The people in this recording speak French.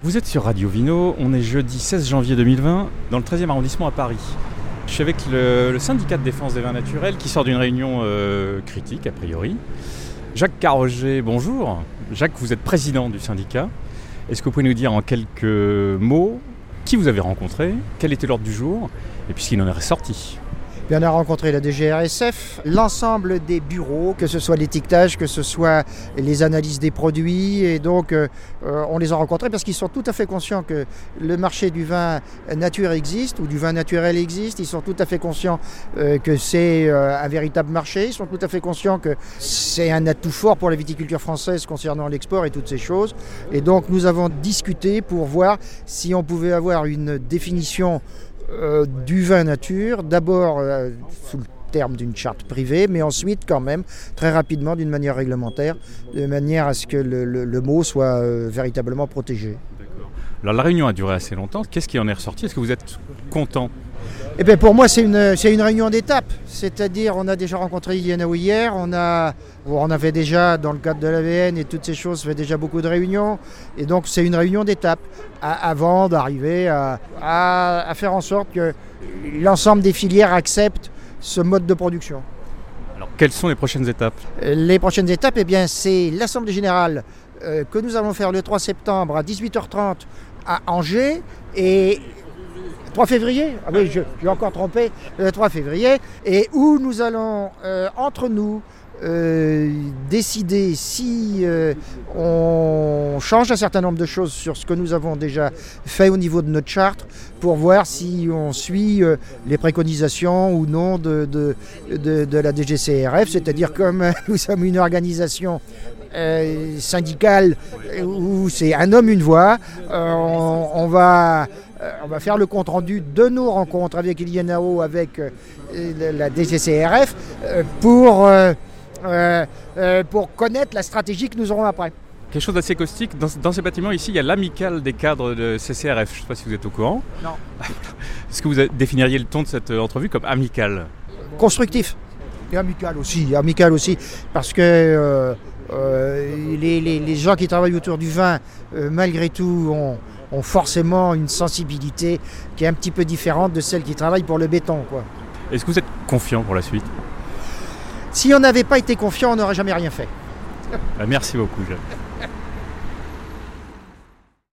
Vous êtes sur Radio Vino, on est jeudi 16 janvier 2020 dans le 13e arrondissement à Paris. Je suis avec le, syndicat de défense des vins naturels qui sort d'une réunion euh, critique a priori. Jacques Carroger, bonjour. Jacques, vous êtes président du syndicat. Est-ce que vous pouvez nous dire en quelques mots qui vous avez rencontré, quel était l'ordre du jour et puis ce qu'il en est ressorti? On a rencontré la DGRSF, l'ensemble des bureaux, que ce soit l'étiquetage, que ce soit les analyses des produits. Et donc, euh, euh, on les a rencontrés parce qu'ils sont tout à fait conscients que le marché du vin nature existe ou du vin naturel existe. Ils sont tout à fait conscients euh, que c'est un véritable marché. Ils sont tout à fait conscients que c'est un atout fort pour la viticulture française concernant l'export et toutes ces choses. Et donc, nous avons discuté pour voir si on pouvait avoir une définition euh, du vin nature, d'abord euh, sous le terme d'une charte privée, mais ensuite quand même très rapidement d'une manière réglementaire, de manière à ce que le, mot soit euh, véritablement protégé. Alors la réunion a duré assez longtemps. Qu'est-ce qui en est ressorti? Est-ce que vous êtes content? Eh bien, pour moi, c'est une, une réunion d'étape. C'est-à-dire, on a déjà rencontré Yanaou hier, on, a, on avait déjà, dans le cadre de l'AVN et toutes ces choses, fait déjà beaucoup de réunions. Et donc, c'est une réunion d'étape avant d'arriver à, à, faire en sorte que l'ensemble des filières acceptent ce mode de production. Alors, quelles sont les prochaines étapes? Les prochaines étapes, eh bien, c'est l'Assemblée générale euh, que nous allons faire le 3 septembre à 18h30 à Angers et 3 février. Ah oui, je, suis encore trompé, le 3 février, et où nous allons, euh, entre nous, euh, décider si euh, on change un certain nombre de choses sur ce que nous avons déjà fait au niveau de notre charte pour voir si on suit les préconisations ou non de, de, la DGCRF, c'est-à-dire comme nous sommes une organisation syndicale où c'est un homme, une voix, on va euh, on va faire le compte rendu de nos rencontres avec Ilianao, avec euh, la DGCRF, euh, pour, pour connaître la stratégie que nous aurons après. Quelque chose d'assez caustique. Dans, ces bâtiments, ici, il y a l'amicale des cadres de CCRF. Je ne sais pas si vous êtes au courant. Non. Est-ce que vous définiriez le ton de cette entrevue comme amical Constructif. Et amical aussi. Amical aussi. Parce que les, les, gens qui travaillent autour du vin, malgré tout, ont ont forcément une sensibilité qui est un petit peu différente de celle qui travaille pour le béton. Est-ce que vous êtes confiant pour la suite? Si on n'avait pas été confiant, on n'aurait jamais rien fait. Bah, merci beaucoup, Jacques.